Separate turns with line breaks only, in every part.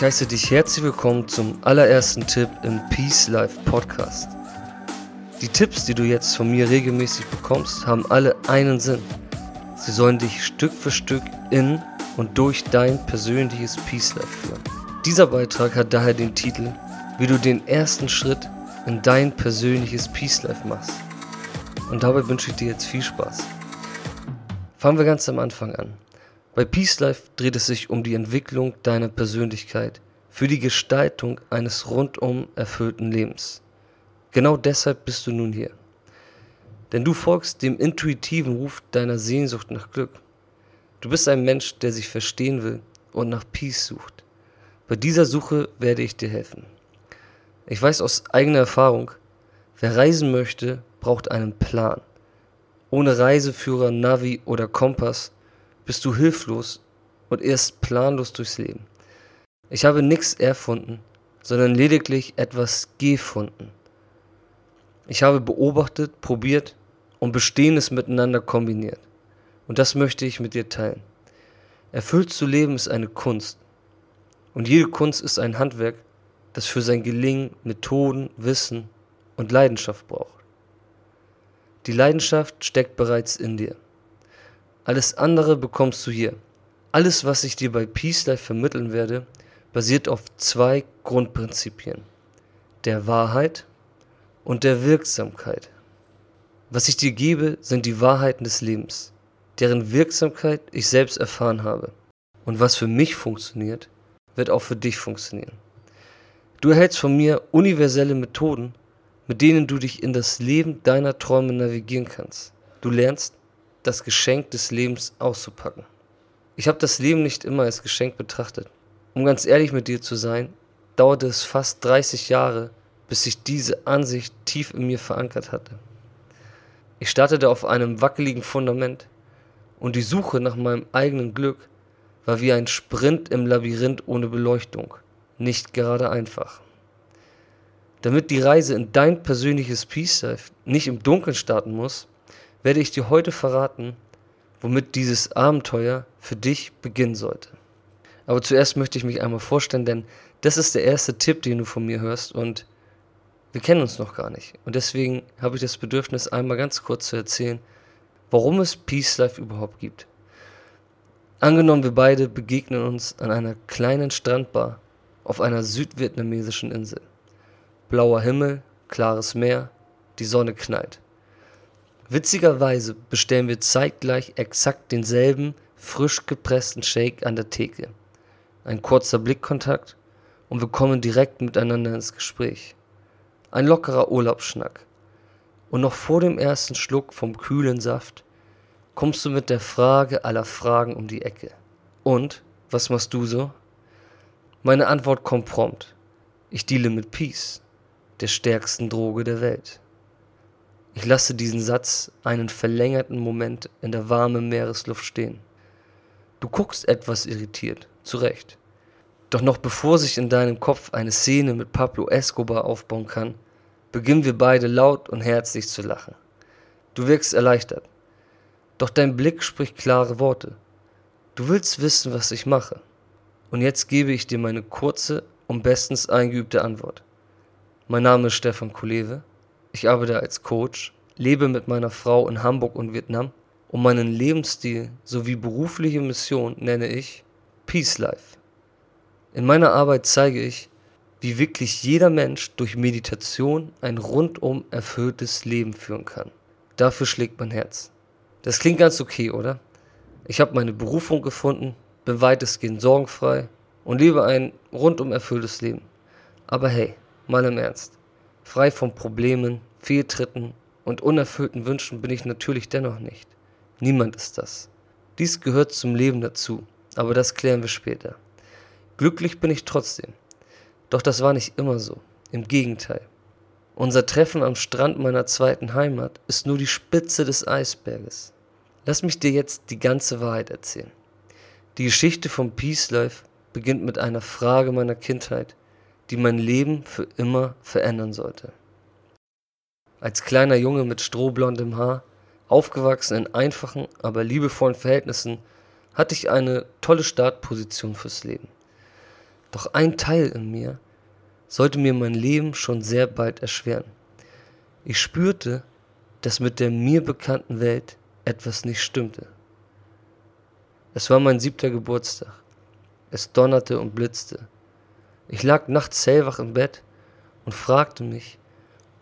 Ich heiße dich herzlich willkommen zum allerersten Tipp im Peace Life Podcast. Die Tipps, die du jetzt von mir regelmäßig bekommst, haben alle einen Sinn. Sie sollen dich Stück für Stück in und durch dein persönliches Peace Life führen. Dieser Beitrag hat daher den Titel, wie du den ersten Schritt in dein persönliches Peace Life machst. Und dabei wünsche ich dir jetzt viel Spaß. Fangen wir ganz am Anfang an. Bei Peace Life dreht es sich um die Entwicklung deiner Persönlichkeit für die Gestaltung eines rundum erfüllten Lebens. Genau deshalb bist du nun hier. Denn du folgst dem intuitiven Ruf deiner Sehnsucht nach Glück. Du bist ein Mensch, der sich verstehen will und nach Peace sucht. Bei dieser Suche werde ich dir helfen. Ich weiß aus eigener Erfahrung, wer reisen möchte, braucht einen Plan. Ohne Reiseführer, Navi oder Kompass bist du hilflos und irrst planlos durchs Leben. Ich habe nichts erfunden, sondern lediglich etwas gefunden. Ich habe beobachtet, probiert und Bestehendes miteinander kombiniert. Und das möchte ich mit dir teilen. Erfüllt zu leben ist eine Kunst. Und jede Kunst ist ein Handwerk, das für sein Gelingen Methoden, Wissen und Leidenschaft braucht. Die Leidenschaft steckt bereits in dir. Alles andere bekommst du hier. Alles, was ich dir bei Peace Life vermitteln werde, basiert auf zwei Grundprinzipien. Der Wahrheit und der Wirksamkeit. Was ich dir gebe, sind die Wahrheiten des Lebens, deren Wirksamkeit ich selbst erfahren habe. Und was für mich funktioniert, wird auch für dich funktionieren. Du erhältst von mir universelle Methoden, mit denen du dich in das Leben deiner Träume navigieren kannst. Du lernst, das Geschenk des Lebens auszupacken. Ich habe das Leben nicht immer als Geschenk betrachtet. Um ganz ehrlich mit dir zu sein, dauerte es fast 30 Jahre, bis sich diese Ansicht tief in mir verankert hatte. Ich startete auf einem wackeligen Fundament und die Suche nach meinem eigenen Glück war wie ein Sprint im Labyrinth ohne Beleuchtung, nicht gerade einfach. Damit die Reise in dein persönliches Peace Life nicht im Dunkeln starten muss, werde ich dir heute verraten, womit dieses Abenteuer für dich beginnen sollte. Aber zuerst möchte ich mich einmal vorstellen, denn das ist der erste Tipp, den du von mir hörst und wir kennen uns noch gar nicht. Und deswegen habe ich das Bedürfnis, einmal ganz kurz zu erzählen, warum es Peace Life überhaupt gibt. Angenommen, wir beide begegnen uns an einer kleinen Strandbar auf einer südvietnamesischen Insel. Blauer Himmel, klares Meer, die Sonne knallt. Witzigerweise bestellen wir zeitgleich exakt denselben frisch gepressten Shake an der Theke. Ein kurzer Blickkontakt und wir kommen direkt miteinander ins Gespräch. Ein lockerer Urlaubsschnack. Und noch vor dem ersten Schluck vom kühlen Saft kommst du mit der Frage aller Fragen um die Ecke. Und, was machst du so? Meine Antwort kommt prompt. Ich deale mit Peace, der stärksten Droge der Welt. Ich lasse diesen Satz einen verlängerten Moment in der warmen Meeresluft stehen. Du guckst etwas irritiert, zu Recht. Doch noch bevor sich in deinem Kopf eine Szene mit Pablo Escobar aufbauen kann, beginnen wir beide laut und herzlich zu lachen. Du wirkst erleichtert. Doch dein Blick spricht klare Worte. Du willst wissen, was ich mache. Und jetzt gebe ich dir meine kurze und bestens eingeübte Antwort. Mein Name ist Stefan Kulewe ich arbeite als Coach, lebe mit meiner Frau in Hamburg und Vietnam und meinen Lebensstil sowie berufliche Mission nenne ich Peace Life. In meiner Arbeit zeige ich, wie wirklich jeder Mensch durch Meditation ein rundum erfülltes Leben führen kann. Dafür schlägt mein Herz. Das klingt ganz okay, oder? Ich habe meine Berufung gefunden, bin weitestgehend sorgenfrei und lebe ein rundum erfülltes Leben. Aber hey, mal im Ernst. Frei von Problemen, Fehltritten und unerfüllten Wünschen bin ich natürlich dennoch nicht. Niemand ist das. Dies gehört zum Leben dazu, aber das klären wir später. Glücklich bin ich trotzdem. Doch das war nicht immer so. Im Gegenteil. Unser Treffen am Strand meiner zweiten Heimat ist nur die Spitze des Eisberges. Lass mich dir jetzt die ganze Wahrheit erzählen. Die Geschichte vom Peace Life beginnt mit einer Frage meiner Kindheit, die mein Leben für immer verändern sollte. Als kleiner Junge mit strohblondem Haar, aufgewachsen in einfachen, aber liebevollen Verhältnissen, hatte ich eine tolle Startposition fürs Leben. Doch ein Teil in mir sollte mir mein Leben schon sehr bald erschweren. Ich spürte, dass mit der mir bekannten Welt etwas nicht stimmte. Es war mein siebter Geburtstag. Es donnerte und blitzte. Ich lag nachts hellwach im Bett und fragte mich,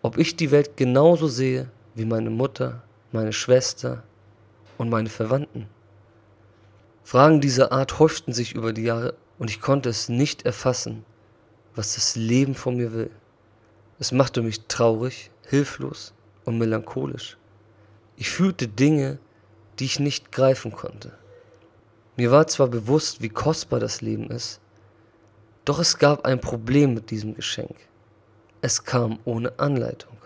ob ich die Welt genauso sehe wie meine Mutter, meine Schwester und meine Verwandten. Fragen dieser Art häuften sich über die Jahre und ich konnte es nicht erfassen, was das Leben von mir will. Es machte mich traurig, hilflos und melancholisch. Ich fühlte Dinge, die ich nicht greifen konnte. Mir war zwar bewusst, wie kostbar das Leben ist, doch es gab ein Problem mit diesem Geschenk. Es kam ohne Anleitung.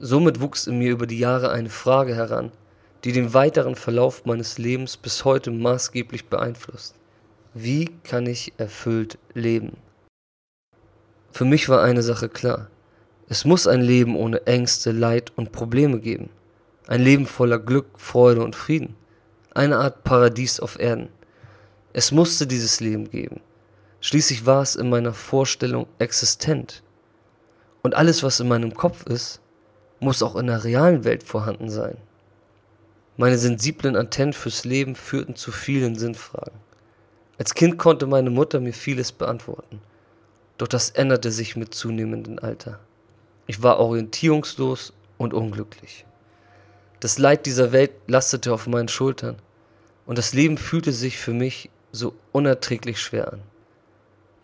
Somit wuchs in mir über die Jahre eine Frage heran, die den weiteren Verlauf meines Lebens bis heute maßgeblich beeinflusst. Wie kann ich erfüllt leben? Für mich war eine Sache klar. Es muss ein Leben ohne Ängste, Leid und Probleme geben. Ein Leben voller Glück, Freude und Frieden. Eine Art Paradies auf Erden. Es musste dieses Leben geben. Schließlich war es in meiner Vorstellung existent. Und alles, was in meinem Kopf ist, muss auch in der realen Welt vorhanden sein. Meine sensiblen Antennen fürs Leben führten zu vielen Sinnfragen. Als Kind konnte meine Mutter mir vieles beantworten. Doch das änderte sich mit zunehmendem Alter. Ich war orientierungslos und unglücklich. Das Leid dieser Welt lastete auf meinen Schultern und das Leben fühlte sich für mich so unerträglich schwer an.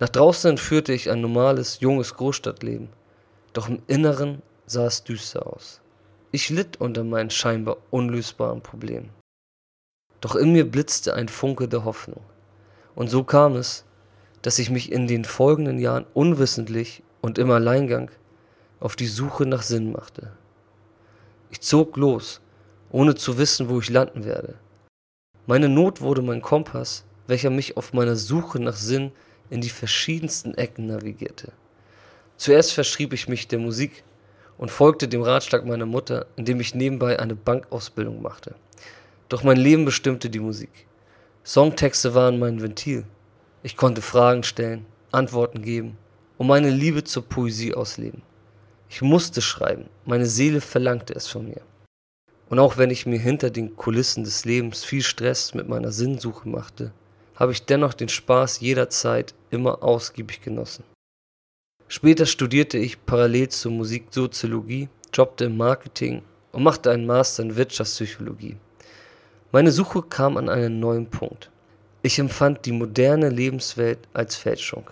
Nach draußen führte ich ein normales, junges Großstadtleben, doch im Inneren sah es düster aus. Ich litt unter meinen scheinbar unlösbaren Problemen. Doch in mir blitzte ein Funke der Hoffnung. Und so kam es, dass ich mich in den folgenden Jahren unwissentlich und im Alleingang auf die Suche nach Sinn machte. Ich zog los, ohne zu wissen, wo ich landen werde. Meine Not wurde mein Kompass, welcher mich auf meiner Suche nach Sinn in die verschiedensten Ecken navigierte. Zuerst verschrieb ich mich der Musik und folgte dem Ratschlag meiner Mutter, indem ich nebenbei eine Bankausbildung machte. Doch mein Leben bestimmte die Musik. Songtexte waren mein Ventil. Ich konnte Fragen stellen, Antworten geben und meine Liebe zur Poesie ausleben. Ich musste schreiben, meine Seele verlangte es von mir. Und auch wenn ich mir hinter den Kulissen des Lebens viel Stress mit meiner Sinnsuche machte, habe ich dennoch den Spaß jederzeit immer ausgiebig genossen. Später studierte ich parallel zur Musik Soziologie, jobbte im Marketing und machte einen Master in Wirtschaftspsychologie. Meine Suche kam an einen neuen Punkt. Ich empfand die moderne Lebenswelt als Fälschung.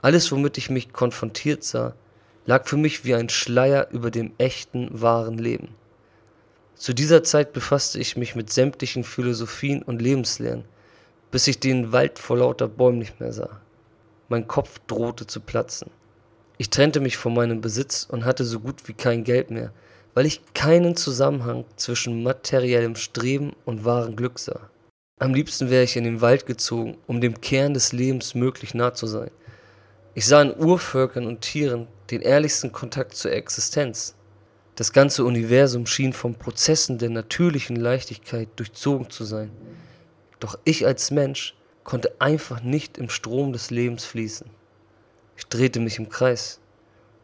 Alles, womit ich mich konfrontiert sah, lag für mich wie ein Schleier über dem echten, wahren Leben. Zu dieser Zeit befasste ich mich mit sämtlichen Philosophien und Lebenslehren, bis ich den Wald vor lauter Bäumen nicht mehr sah. Mein Kopf drohte zu platzen. Ich trennte mich von meinem Besitz und hatte so gut wie kein Geld mehr, weil ich keinen Zusammenhang zwischen materiellem Streben und wahrem Glück sah. Am liebsten wäre ich in den Wald gezogen, um dem Kern des Lebens möglich nah zu sein. Ich sah in Urvölkern und Tieren den ehrlichsten Kontakt zur Existenz. Das ganze Universum schien von Prozessen der natürlichen Leichtigkeit durchzogen zu sein. Doch ich als Mensch konnte einfach nicht im Strom des Lebens fließen. Ich drehte mich im Kreis,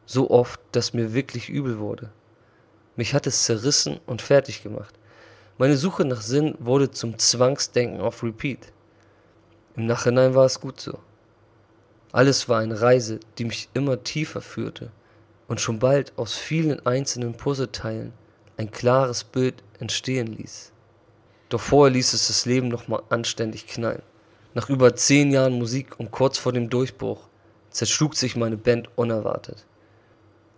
so oft, dass mir wirklich übel wurde. Mich hat es zerrissen und fertig gemacht. Meine Suche nach Sinn wurde zum Zwangsdenken auf Repeat. Im Nachhinein war es gut so. Alles war eine Reise, die mich immer tiefer führte und schon bald aus vielen einzelnen Puzzleteilen ein klares Bild entstehen ließ. Doch vorher ließ es das Leben nochmal anständig knallen. Nach über zehn Jahren Musik und kurz vor dem Durchbruch zerschlug sich meine Band unerwartet.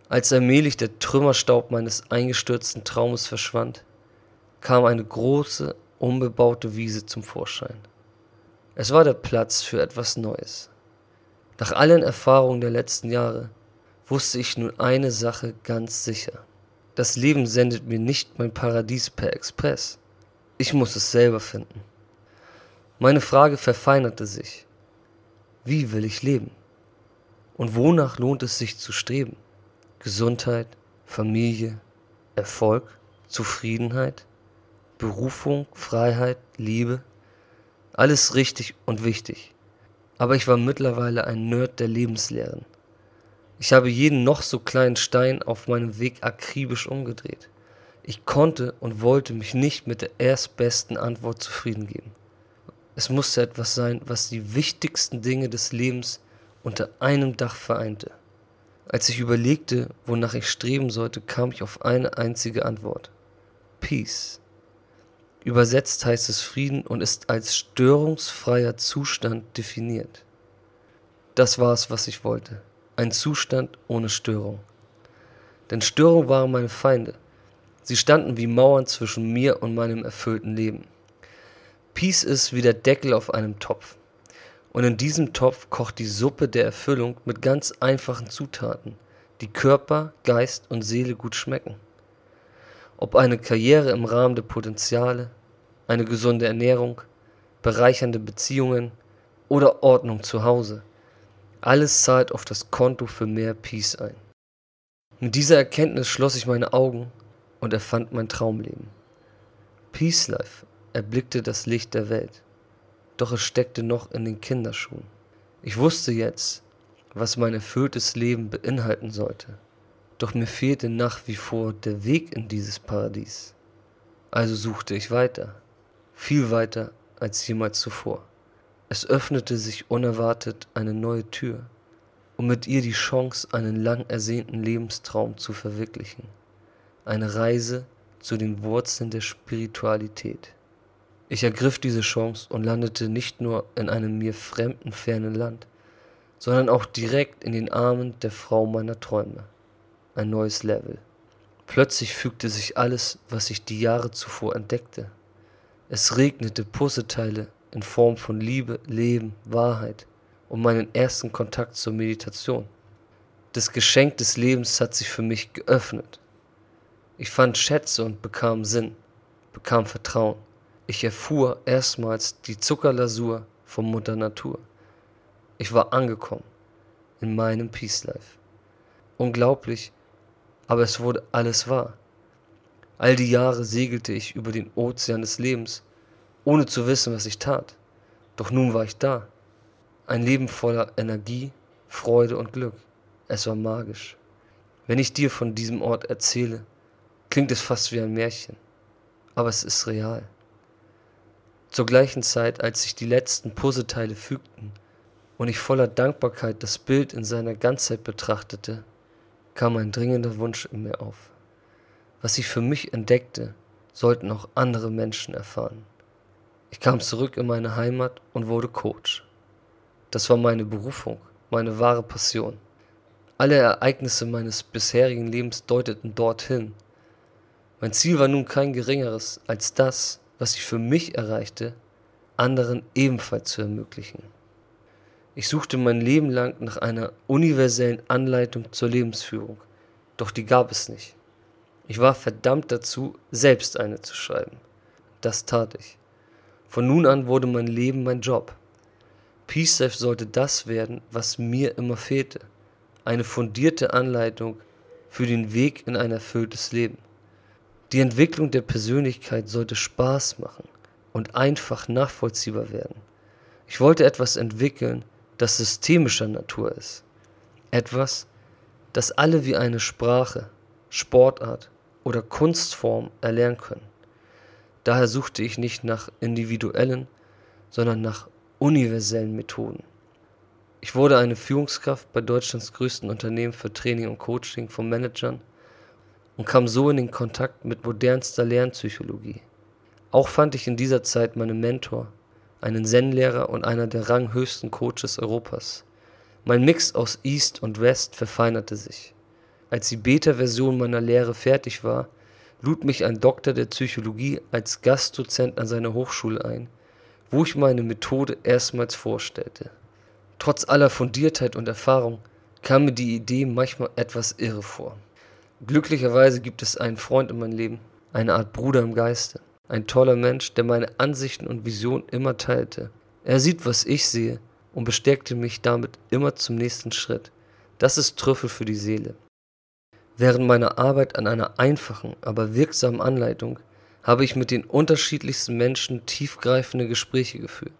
Als allmählich der Trümmerstaub meines eingestürzten Traumes verschwand, kam eine große, unbebaute Wiese zum Vorschein. Es war der Platz für etwas Neues. Nach allen Erfahrungen der letzten Jahre wusste ich nun eine Sache ganz sicher. Das Leben sendet mir nicht mein Paradies per Express. Ich muss es selber finden. Meine Frage verfeinerte sich. Wie will ich leben? Und wonach lohnt es sich zu streben? Gesundheit, Familie, Erfolg, Zufriedenheit, Berufung, Freiheit, Liebe? Alles richtig und wichtig. Aber ich war mittlerweile ein Nerd der Lebenslehren. Ich habe jeden noch so kleinen Stein auf meinem Weg akribisch umgedreht. Ich konnte und wollte mich nicht mit der erstbesten Antwort zufrieden geben. Es musste etwas sein, was die wichtigsten Dinge des Lebens unter einem Dach vereinte. Als ich überlegte, wonach ich streben sollte, kam ich auf eine einzige Antwort. Peace. Übersetzt heißt es Frieden und ist als störungsfreier Zustand definiert. Das war es, was ich wollte. Ein Zustand ohne Störung. Denn Störungen waren meine Feinde. Sie standen wie Mauern zwischen mir und meinem erfüllten Leben. Peace ist wie der Deckel auf einem Topf. Und in diesem Topf kocht die Suppe der Erfüllung mit ganz einfachen Zutaten, die Körper, Geist und Seele gut schmecken. Ob eine Karriere im Rahmen der Potenziale, eine gesunde Ernährung, bereichernde Beziehungen oder Ordnung zu Hause. Alles zahlt auf das Konto für mehr Peace ein. Mit dieser Erkenntnis schloss ich meine Augen und erfand mein Traumleben. Peace Life erblickte das Licht der Welt, doch es steckte noch in den Kinderschuhen. Ich wusste jetzt, was mein erfülltes Leben beinhalten sollte, doch mir fehlte nach wie vor der Weg in dieses Paradies. Also suchte ich weiter, viel weiter als jemals zuvor. Es öffnete sich unerwartet eine neue Tür, um mit ihr die Chance, einen lang ersehnten Lebenstraum zu verwirklichen. Eine Reise zu den Wurzeln der Spiritualität. Ich ergriff diese Chance und landete nicht nur in einem mir fremden, fernen Land, sondern auch direkt in den Armen der Frau meiner Träume. Ein neues Level. Plötzlich fügte sich alles, was ich die Jahre zuvor entdeckte. Es regnete Puzzleteile in Form von Liebe, Leben, Wahrheit und meinen ersten Kontakt zur Meditation. Das Geschenk des Lebens hat sich für mich geöffnet. Ich fand Schätze und bekam Sinn, bekam Vertrauen. Ich erfuhr erstmals die Zuckerlasur von Mutter Natur. Ich war angekommen in meinem Peace Life. Unglaublich, aber es wurde alles wahr. All die Jahre segelte ich über den Ozean des Lebens, ohne zu wissen, was ich tat. Doch nun war ich da. Ein Leben voller Energie, Freude und Glück. Es war magisch. Wenn ich dir von diesem Ort erzähle, klingt es fast wie ein Märchen. Aber es ist real. Zur gleichen Zeit, als sich die letzten Puzzleteile fügten und ich voller Dankbarkeit das Bild in seiner Ganzheit betrachtete, kam ein dringender Wunsch in mir auf. Was ich für mich entdeckte, sollten auch andere Menschen erfahren. Ich kam zurück in meine Heimat und wurde Coach. Das war meine Berufung, meine wahre Passion. Alle Ereignisse meines bisherigen Lebens deuteten dorthin. Mein Ziel war nun kein geringeres als das, was ich für mich erreichte, anderen ebenfalls zu ermöglichen. Ich suchte mein Leben lang nach einer universellen Anleitung zur Lebensführung, doch die gab es nicht. Ich war verdammt dazu, selbst eine zu schreiben. Das tat ich. Von nun an wurde mein Leben mein Job. Peace Life sollte das werden, was mir immer fehlte. Eine fundierte Anleitung für den Weg in ein erfülltes Leben. Die Entwicklung der Persönlichkeit sollte Spaß machen und einfach nachvollziehbar werden. Ich wollte etwas entwickeln, das systemischer Natur ist. Etwas, das alle wie eine Sprache, Sportart oder Kunstform erlernen können. Daher suchte ich nicht nach individuellen, sondern nach universellen Methoden. Ich wurde eine Führungskraft bei Deutschlands größten Unternehmen für Training und Coaching von Managern und kam so in den Kontakt mit modernster Lernpsychologie. Auch fand ich in dieser Zeit meinen Mentor, einen Zen-Lehrer und einer der ranghöchsten Coaches Europas. Mein Mix aus East und West verfeinerte sich. Als die Beta-Version meiner Lehre fertig war, lud mich ein Doktor der Psychologie als Gastdozent an seine Hochschule ein, wo ich meine Methode erstmals vorstellte. Trotz aller Fundiertheit und Erfahrung kam mir die Idee manchmal etwas irre vor. Glücklicherweise gibt es einen Freund in meinem Leben, eine Art Bruder im Geiste, ein toller Mensch, der meine Ansichten und Visionen immer teilte. Er sieht, was ich sehe und bestärkte mich damit immer zum nächsten Schritt. Das ist Trüffel für die Seele. Während meiner Arbeit an einer einfachen, aber wirksamen Anleitung habe ich mit den unterschiedlichsten Menschen tiefgreifende Gespräche geführt.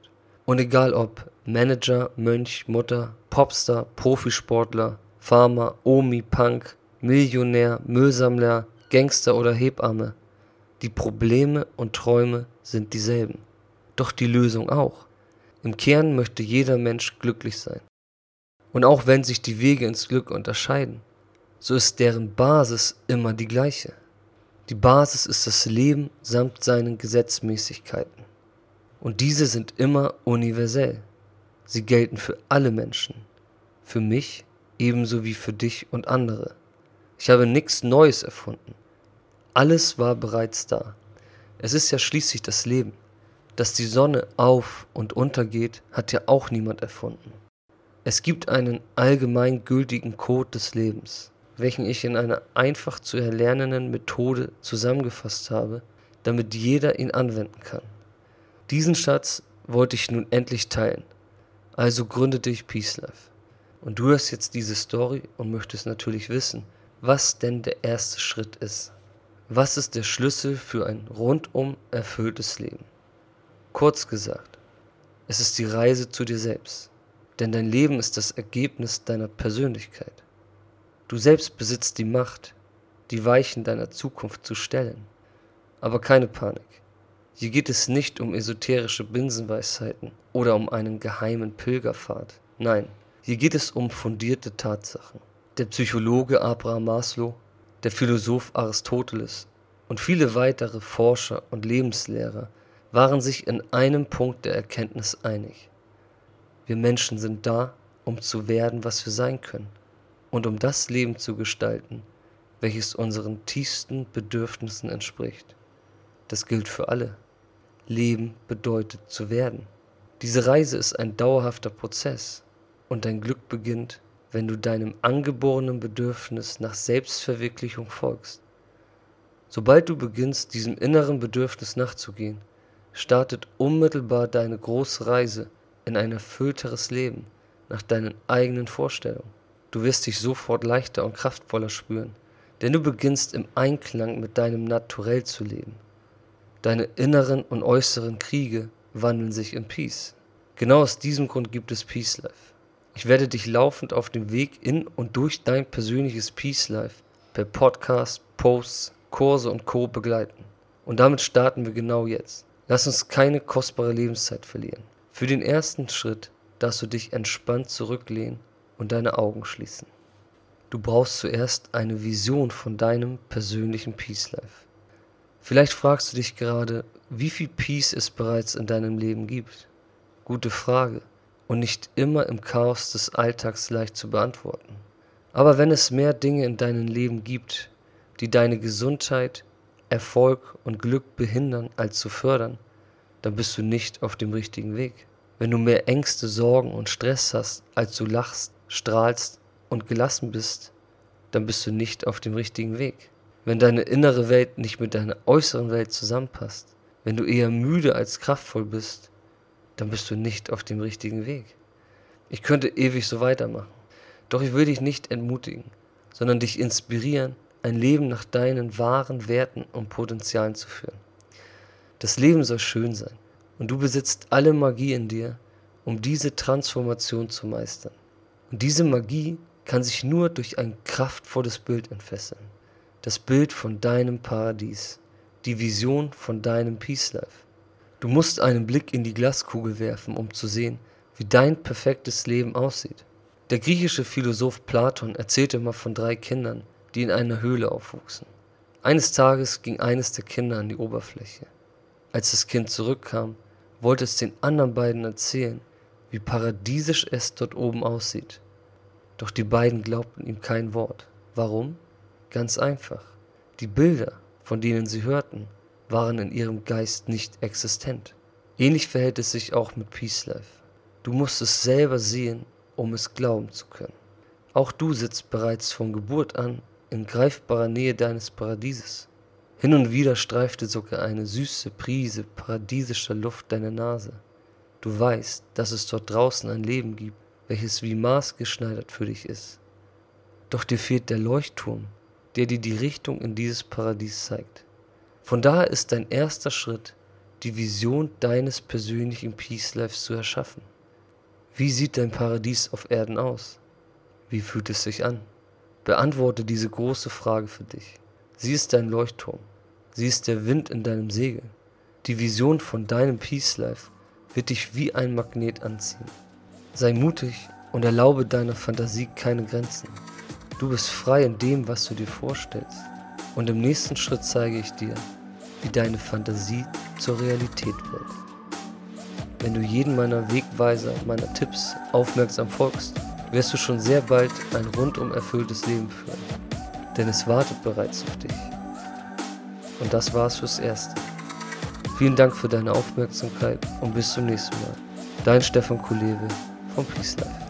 Und egal ob Manager, Mönch, Mutter, Popstar, Profisportler, Farmer, Omi, Punk, Millionär, Müllsammler, Gangster oder Hebamme, die Probleme und Träume sind dieselben. Doch die Lösung auch. Im Kern möchte jeder Mensch glücklich sein. Und auch wenn sich die Wege ins Glück unterscheiden, so ist deren Basis immer die gleiche. Die Basis ist das Leben samt seinen Gesetzmäßigkeiten. Und diese sind immer universell. Sie gelten für alle Menschen. Für mich ebenso wie für dich und andere. Ich habe nichts Neues erfunden. Alles war bereits da. Es ist ja schließlich das Leben. Dass die Sonne auf und untergeht, hat ja auch niemand erfunden. Es gibt einen allgemein gültigen Code des Lebens, welchen ich in einer einfach zu erlernenden Methode zusammengefasst habe, damit jeder ihn anwenden kann. Diesen Schatz wollte ich nun endlich teilen, also gründete ich Peace Life. Und du hörst jetzt diese Story und möchtest natürlich wissen, was denn der erste Schritt ist. Was ist der Schlüssel für ein rundum erfülltes Leben? Kurz gesagt, es ist die Reise zu dir selbst, denn dein Leben ist das Ergebnis deiner Persönlichkeit. Du selbst besitzt die Macht, die Weichen deiner Zukunft zu stellen. Aber keine Panik. Hier geht es nicht um esoterische Binsenweisheiten oder um einen geheimen Pilgerpfad. Nein, hier geht es um fundierte Tatsachen. Der Psychologe Abraham Maslow, der Philosoph Aristoteles und viele weitere Forscher und Lebenslehrer waren sich in einem Punkt der Erkenntnis einig. Wir Menschen sind da, um zu werden, was wir sein können und um das Leben zu gestalten, welches unseren tiefsten Bedürfnissen entspricht. Das gilt für alle. Leben bedeutet zu werden. Diese Reise ist ein dauerhafter Prozess und dein Glück beginnt, wenn du deinem angeborenen Bedürfnis nach Selbstverwirklichung folgst. Sobald du beginnst, diesem inneren Bedürfnis nachzugehen, startet unmittelbar deine große Reise in ein erfüllteres Leben nach deinen eigenen Vorstellungen. Du wirst dich sofort leichter und kraftvoller spüren, denn du beginnst im Einklang mit deinem Naturell zu leben. Deine inneren und äußeren Kriege wandeln sich in Peace. Genau aus diesem Grund gibt es Peace Life. Ich werde dich laufend auf dem Weg in und durch dein persönliches Peace Life per Podcast, Posts, Kurse und Co. begleiten. Und damit starten wir genau jetzt. Lass uns keine kostbare Lebenszeit verlieren. Für den ersten Schritt darfst du dich entspannt zurücklehnen und deine Augen schließen. Du brauchst zuerst eine Vision von deinem persönlichen Peace Life. Vielleicht fragst du dich gerade, wie viel Peace es bereits in deinem Leben gibt. Gute Frage und nicht immer im Chaos des Alltags leicht zu beantworten. Aber wenn es mehr Dinge in deinem Leben gibt, die deine Gesundheit, Erfolg und Glück behindern als zu fördern, dann bist du nicht auf dem richtigen Weg. Wenn du mehr Ängste, Sorgen und Stress hast, als du lachst, strahlst und gelassen bist, dann bist du nicht auf dem richtigen Weg. Wenn deine innere Welt nicht mit deiner äußeren Welt zusammenpasst, wenn du eher müde als kraftvoll bist, dann bist du nicht auf dem richtigen Weg. Ich könnte ewig so weitermachen. Doch ich will dich nicht entmutigen, sondern dich inspirieren, ein Leben nach deinen wahren Werten und Potenzialen zu führen. Das Leben soll schön sein und du besitzt alle Magie in dir, um diese Transformation zu meistern. Und diese Magie kann sich nur durch ein kraftvolles Bild entfesseln. Das Bild von deinem Paradies, die Vision von deinem Peace Life. Du musst einen Blick in die Glaskugel werfen, um zu sehen, wie dein perfektes Leben aussieht. Der griechische Philosoph Platon erzählte mal von drei Kindern, die in einer Höhle aufwuchsen. Eines Tages ging eines der Kinder an die Oberfläche. Als das Kind zurückkam, wollte es den anderen beiden erzählen, wie paradiesisch es dort oben aussieht. Doch die beiden glaubten ihm kein Wort. Warum? Ganz einfach. Die Bilder, von denen sie hörten, waren in ihrem Geist nicht existent. Ähnlich verhält es sich auch mit Peace Life. Du musst es selber sehen, um es glauben zu können. Auch du sitzt bereits von Geburt an in greifbarer Nähe deines Paradieses. Hin und wieder streifte sogar eine süße Prise paradiesischer Luft deine Nase. Du weißt, dass es dort draußen ein Leben gibt, welches wie maßgeschneidert für dich ist. Doch dir fehlt der Leuchtturm, der dir die Richtung in dieses Paradies zeigt. Von daher ist dein erster Schritt, die Vision deines persönlichen Peace Lives zu erschaffen. Wie sieht dein Paradies auf Erden aus? Wie fühlt es sich an? Beantworte diese große Frage für dich. Sie ist dein Leuchtturm. Sie ist der Wind in deinem Segel. Die Vision von deinem Peace Life wird dich wie ein Magnet anziehen. Sei mutig und erlaube deiner Fantasie keine Grenzen. Du bist frei in dem, was du dir vorstellst. Und im nächsten Schritt zeige ich dir, wie deine Fantasie zur Realität wird. Wenn du jeden meiner Wegweiser, meiner Tipps aufmerksam folgst, wirst du schon sehr bald ein rundum erfülltes Leben führen. Denn es wartet bereits auf dich. Und das war's fürs Erste. Vielen Dank für deine Aufmerksamkeit und bis zum nächsten Mal. Dein Stefan Kulewe vom Peace Life.